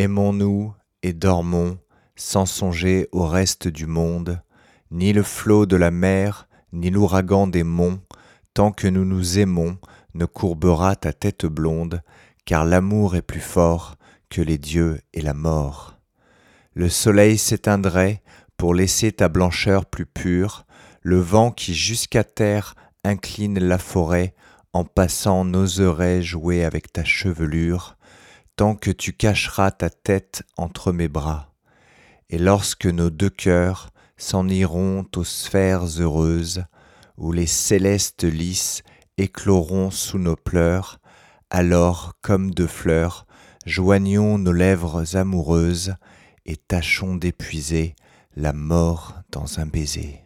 Aimons-nous et dormons sans songer au reste du monde, ni le flot de la mer, ni l'ouragan des monts, tant que nous nous aimons, ne courbera ta tête blonde, car l'amour est plus fort que les dieux et la mort. Le soleil s'éteindrait pour laisser ta blancheur plus pure, le vent qui jusqu'à terre incline la forêt, en passant n'oserait jouer avec ta chevelure, tant que tu cacheras ta tête entre mes bras. Et lorsque nos deux cœurs s'en iront aux sphères heureuses, où les célestes lys écloront sous nos pleurs, alors, comme deux fleurs, joignons nos lèvres amoureuses et tâchons d'épuiser la mort dans un baiser.